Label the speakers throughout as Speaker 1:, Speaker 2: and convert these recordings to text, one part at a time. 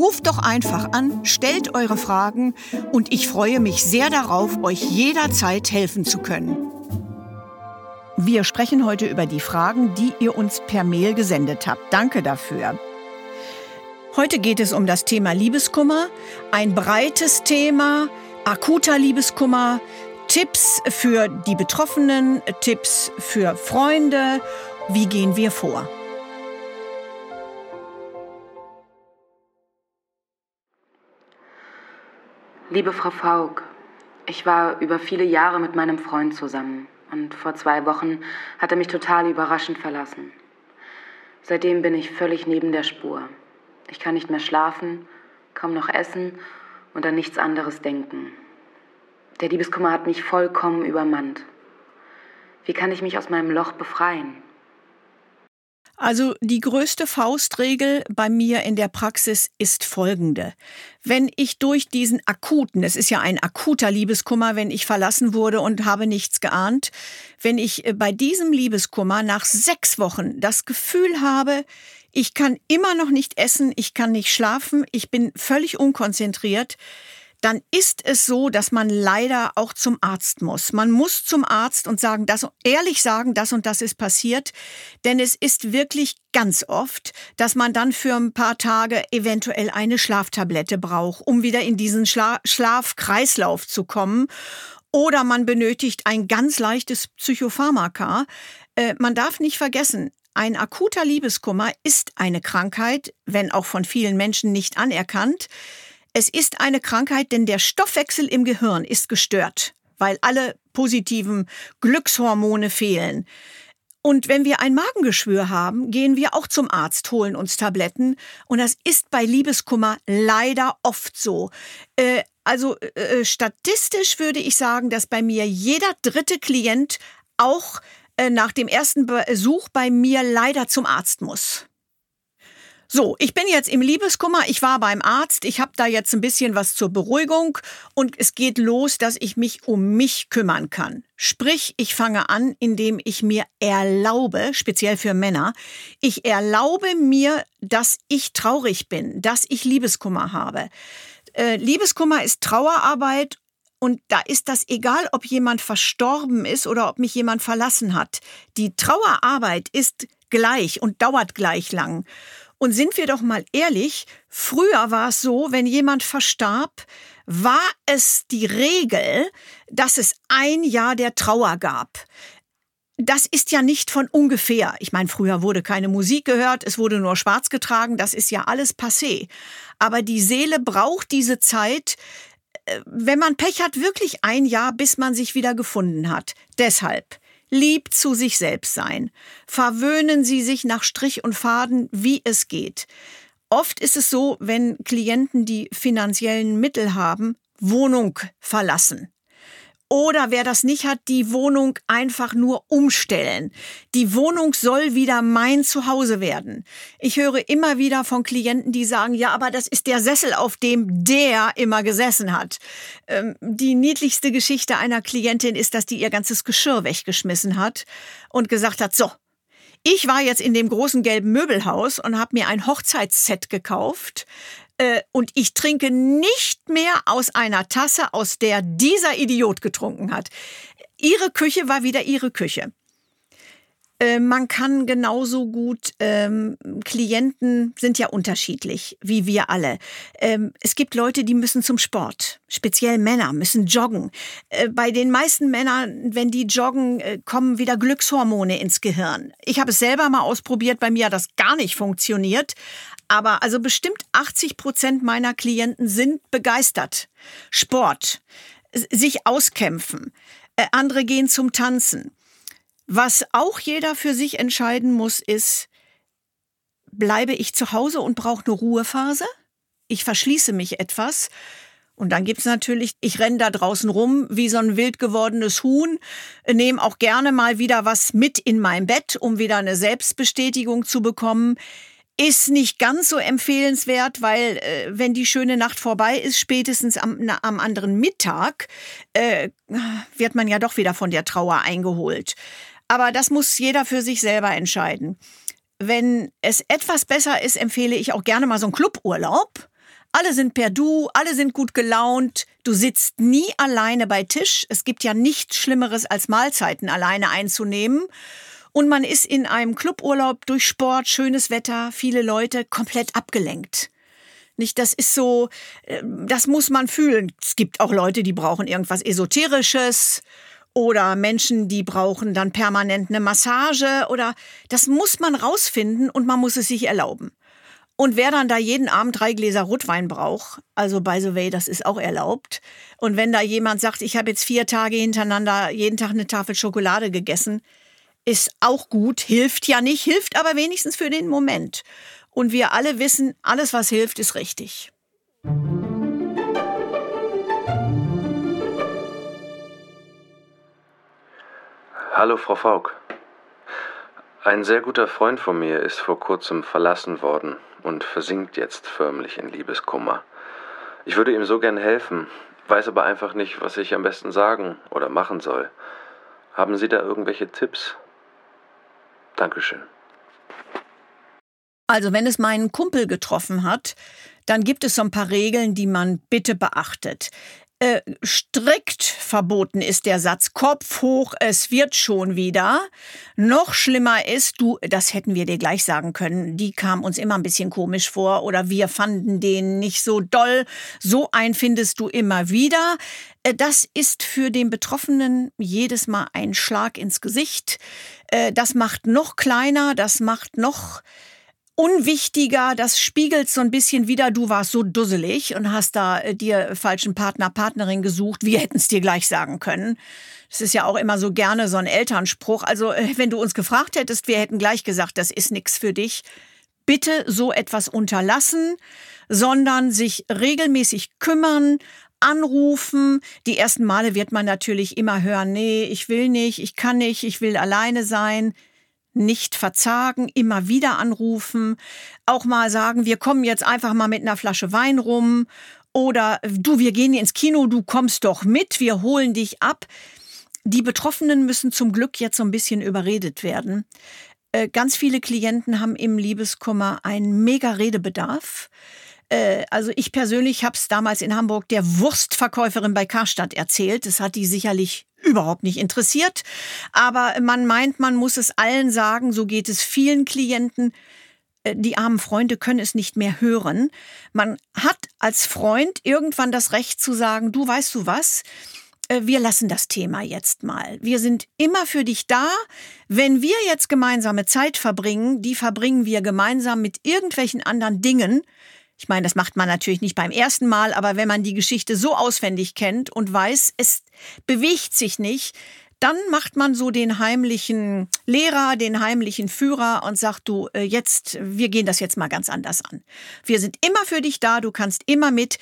Speaker 1: Ruft doch einfach an, stellt eure Fragen und ich freue mich sehr darauf, euch jederzeit helfen zu können. Wir sprechen heute über die Fragen, die ihr uns per Mail gesendet habt. Danke dafür. Heute geht es um das Thema Liebeskummer, ein breites Thema, akuter Liebeskummer, Tipps für die Betroffenen, Tipps für Freunde. Wie gehen wir vor?
Speaker 2: Liebe Frau Faulk, ich war über viele Jahre mit meinem Freund zusammen und vor zwei Wochen hat er mich total überraschend verlassen. Seitdem bin ich völlig neben der Spur. Ich kann nicht mehr schlafen, kaum noch essen und an nichts anderes denken. Der Liebeskummer hat mich vollkommen übermannt. Wie kann ich mich aus meinem Loch befreien?
Speaker 1: Also die größte Faustregel bei mir in der Praxis ist folgende. Wenn ich durch diesen akuten, es ist ja ein akuter Liebeskummer, wenn ich verlassen wurde und habe nichts geahnt, wenn ich äh, bei diesem Liebeskummer nach sechs Wochen das Gefühl habe, ich kann immer noch nicht essen, ich kann nicht schlafen, ich bin völlig unkonzentriert, dann ist es so, dass man leider auch zum Arzt muss. Man muss zum Arzt und sagen, das, ehrlich sagen, das und das ist passiert. Denn es ist wirklich ganz oft, dass man dann für ein paar Tage eventuell eine Schlaftablette braucht, um wieder in diesen Schla Schlafkreislauf zu kommen. Oder man benötigt ein ganz leichtes Psychopharmaka. Äh, man darf nicht vergessen, ein akuter Liebeskummer ist eine Krankheit, wenn auch von vielen Menschen nicht anerkannt. Es ist eine Krankheit, denn der Stoffwechsel im Gehirn ist gestört, weil alle positiven Glückshormone fehlen. Und wenn wir ein Magengeschwür haben, gehen wir auch zum Arzt, holen uns Tabletten. Und das ist bei Liebeskummer leider oft so. Äh, also äh, statistisch würde ich sagen, dass bei mir jeder dritte Klient auch äh, nach dem ersten Besuch bei mir leider zum Arzt muss. So, ich bin jetzt im Liebeskummer, ich war beim Arzt, ich habe da jetzt ein bisschen was zur Beruhigung und es geht los, dass ich mich um mich kümmern kann. Sprich, ich fange an, indem ich mir erlaube, speziell für Männer, ich erlaube mir, dass ich traurig bin, dass ich Liebeskummer habe. Äh, Liebeskummer ist Trauerarbeit und da ist das egal, ob jemand verstorben ist oder ob mich jemand verlassen hat. Die Trauerarbeit ist gleich und dauert gleich lang. Und sind wir doch mal ehrlich, früher war es so, wenn jemand verstarb, war es die Regel, dass es ein Jahr der Trauer gab. Das ist ja nicht von ungefähr. Ich meine, früher wurde keine Musik gehört, es wurde nur schwarz getragen, das ist ja alles passé. Aber die Seele braucht diese Zeit, äh, wenn man Pech hat, wirklich ein Jahr, bis man sich wieder gefunden hat. Deshalb lieb zu sich selbst sein. Verwöhnen Sie sich nach Strich und Faden, wie es geht. Oft ist es so, wenn Klienten die finanziellen Mittel haben, Wohnung verlassen. Oder wer das nicht hat, die Wohnung einfach nur umstellen. Die Wohnung soll wieder mein Zuhause werden. Ich höre immer wieder von Klienten, die sagen, ja, aber das ist der Sessel, auf dem der immer gesessen hat. Ähm, die niedlichste Geschichte einer Klientin ist, dass die ihr ganzes Geschirr weggeschmissen hat und gesagt hat, so, ich war jetzt in dem großen gelben Möbelhaus und habe mir ein Hochzeitsset gekauft äh, und ich trinke nicht mehr aus einer Tasse, aus der dieser Idiot getrunken hat. Ihre Küche war wieder ihre Küche. Äh, man kann genauso gut, ähm, Klienten sind ja unterschiedlich, wie wir alle. Ähm, es gibt Leute, die müssen zum Sport. Speziell Männer müssen joggen. Äh, bei den meisten Männern, wenn die joggen, äh, kommen wieder Glückshormone ins Gehirn. Ich habe es selber mal ausprobiert, bei mir hat das gar nicht funktioniert. Aber also bestimmt 80 Prozent meiner Klienten sind begeistert. Sport, sich auskämpfen. Äh, andere gehen zum Tanzen. Was auch jeder für sich entscheiden muss, ist, bleibe ich zu Hause und brauche eine Ruhephase? Ich verschließe mich etwas. Und dann gibt's natürlich, ich renne da draußen rum wie so ein wild gewordenes Huhn, nehme auch gerne mal wieder was mit in mein Bett, um wieder eine Selbstbestätigung zu bekommen. Ist nicht ganz so empfehlenswert, weil äh, wenn die schöne Nacht vorbei ist, spätestens am, na, am anderen Mittag, äh, wird man ja doch wieder von der Trauer eingeholt. Aber das muss jeder für sich selber entscheiden. Wenn es etwas besser ist, empfehle ich auch gerne mal so einen Cluburlaub. Alle sind per Du, alle sind gut gelaunt. Du sitzt nie alleine bei Tisch. Es gibt ja nichts Schlimmeres, als Mahlzeiten alleine einzunehmen. Und man ist in einem Cluburlaub durch Sport, schönes Wetter, viele Leute komplett abgelenkt. Nicht, das ist so, äh, das muss man fühlen. Es gibt auch Leute, die brauchen irgendwas Esoterisches oder Menschen, die brauchen dann permanent eine Massage oder das muss man rausfinden und man muss es sich erlauben. Und wer dann da jeden Abend drei Gläser Rotwein braucht, also by the way, das ist auch erlaubt. Und wenn da jemand sagt, ich habe jetzt vier Tage hintereinander jeden Tag eine Tafel Schokolade gegessen, ist auch gut, hilft ja nicht, hilft aber wenigstens für den Moment. Und wir alle wissen, alles, was hilft, ist richtig.
Speaker 3: Hallo, Frau Faulk. Ein sehr guter Freund von mir ist vor kurzem verlassen worden und versinkt jetzt förmlich in Liebeskummer. Ich würde ihm so gern helfen, weiß aber einfach nicht, was ich am besten sagen oder machen soll. Haben Sie da irgendwelche Tipps? Dankeschön.
Speaker 1: Also wenn es meinen Kumpel getroffen hat, dann gibt es so ein paar Regeln, die man bitte beachtet. Äh, strikt verboten ist der Satz Kopf hoch, es wird schon wieder. Noch schlimmer ist, du, das hätten wir dir gleich sagen können, die kam uns immer ein bisschen komisch vor oder wir fanden den nicht so doll. So ein findest du immer wieder. Äh, das ist für den Betroffenen jedes Mal ein Schlag ins Gesicht. Äh, das macht noch kleiner, das macht noch unwichtiger, das spiegelt so ein bisschen wieder, du warst so dusselig und hast da äh, dir falschen Partner, Partnerin gesucht. Wir hätten es dir gleich sagen können. Das ist ja auch immer so gerne so ein Elternspruch. Also, äh, wenn du uns gefragt hättest, wir hätten gleich gesagt, das ist nichts für dich. Bitte so etwas unterlassen, sondern sich regelmäßig kümmern, anrufen. Die ersten Male wird man natürlich immer hören, nee, ich will nicht, ich kann nicht, ich will alleine sein nicht verzagen, immer wieder anrufen, auch mal sagen, wir kommen jetzt einfach mal mit einer Flasche Wein rum oder du, wir gehen ins Kino, du kommst doch mit, wir holen dich ab. Die Betroffenen müssen zum Glück jetzt so ein bisschen überredet werden. Äh, ganz viele Klienten haben im Liebeskummer einen mega Redebedarf. Äh, also ich persönlich habe es damals in Hamburg der Wurstverkäuferin bei Karstadt erzählt. Das hat die sicherlich überhaupt nicht interessiert. Aber man meint, man muss es allen sagen, so geht es vielen Klienten. Äh, die armen Freunde können es nicht mehr hören. Man hat als Freund irgendwann das Recht zu sagen, du weißt du was, äh, wir lassen das Thema jetzt mal. Wir sind immer für dich da. Wenn wir jetzt gemeinsame Zeit verbringen, die verbringen wir gemeinsam mit irgendwelchen anderen Dingen, ich meine, das macht man natürlich nicht beim ersten Mal, aber wenn man die Geschichte so auswendig kennt und weiß, es bewegt sich nicht, dann macht man so den heimlichen Lehrer, den heimlichen Führer und sagt du, äh, jetzt, wir gehen das jetzt mal ganz anders an. Wir sind immer für dich da, du kannst immer mit.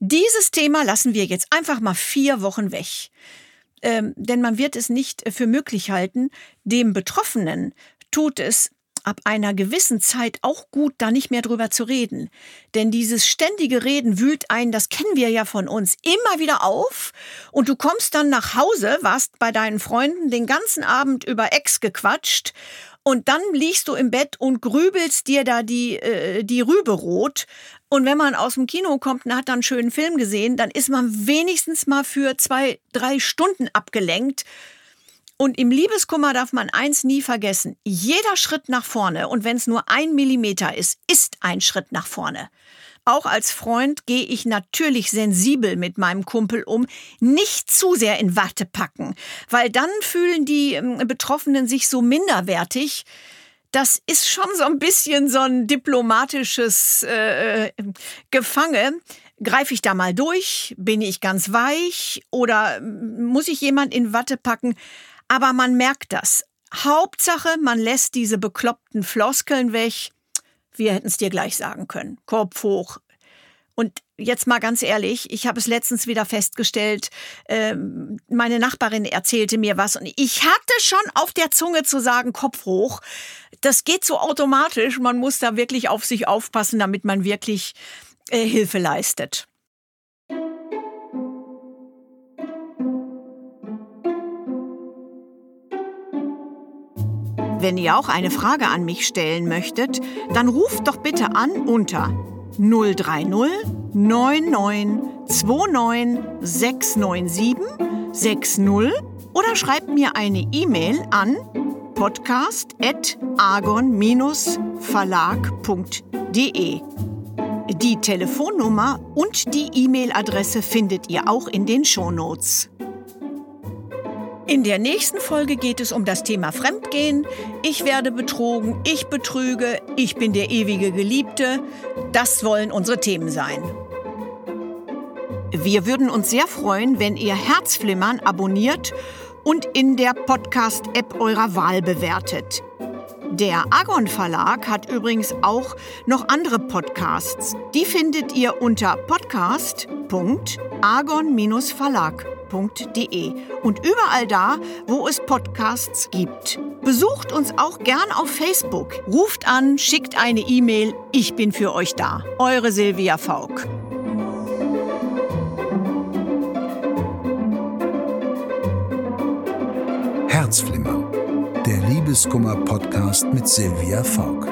Speaker 1: Dieses Thema lassen wir jetzt einfach mal vier Wochen weg. Ähm, denn man wird es nicht für möglich halten, dem Betroffenen tut es ab einer gewissen Zeit auch gut, da nicht mehr drüber zu reden. Denn dieses ständige Reden wühlt ein, das kennen wir ja von uns, immer wieder auf. Und du kommst dann nach Hause, warst bei deinen Freunden den ganzen Abend über Ex gequatscht. Und dann liegst du im Bett und grübelst dir da die, äh, die Rübe rot. Und wenn man aus dem Kino kommt und hat dann einen schönen Film gesehen, dann ist man wenigstens mal für zwei, drei Stunden abgelenkt Und im Liebeskummer darf man eins nie vergessen. Jeder Schritt nach vorne, und wenn es nur ein Millimeter ist, ist ein Schritt nach vorne. Auch als Freund gehe ich natürlich sensibel mit meinem Kumpel um, nicht zu sehr in Watte packen, weil dann fühlen die ähm, Betroffenen sich so minderwertig. Das ist schon so ein bisschen so ein diplomatisches äh, äh Gefange. Greife ich da mal durch? Bin ich ganz weich? Oder ähm, muss ich jemand in Watte packen? Aber man merkt das. Hauptsache, man lässt diese bekloppten Floskeln weg. Wir hätten es dir gleich sagen können. Kopf hoch. Und jetzt mal ganz ehrlich, ich habe es letztens wieder festgestellt, ähm, meine Nachbarin erzählte mir was und ich hatte schon auf der Zunge zu sagen, Kopf hoch. Das geht so automatisch, man muss da wirklich auf sich aufpassen, damit man wirklich äh, Hilfe leistet. Wenn ihr auch eine Frage an mich stellen möchtet, dann ruft doch bitte an unter 030 99 29 697 60 oder schreibt mir eine E-Mail an podcast.argon-verlag.de. Die Telefonnummer und die E-Mail-Adresse findet ihr auch in den Shownotes. In der nächsten Folge geht es um das Thema Fremdgehen. Ich werde betrogen, ich betrüge, ich bin der ewige Geliebte. Das wollen unsere Themen sein. Wir würden uns sehr freuen, wenn ihr Herzflimmern abonniert und in der Podcast-App eurer Wahl bewertet. Der Agon Verlag hat übrigens auch noch andere Podcasts. Die findet ihr unter podcast.agon-verlag.de und überall da, wo es Podcasts gibt. Besucht uns auch gern auf Facebook. Ruft an, schickt eine E-Mail. Ich bin für euch da. Eure Silvia Faulk.
Speaker 4: Herzflimmer der Liebeskummer-Podcast mit Silvia Faulk.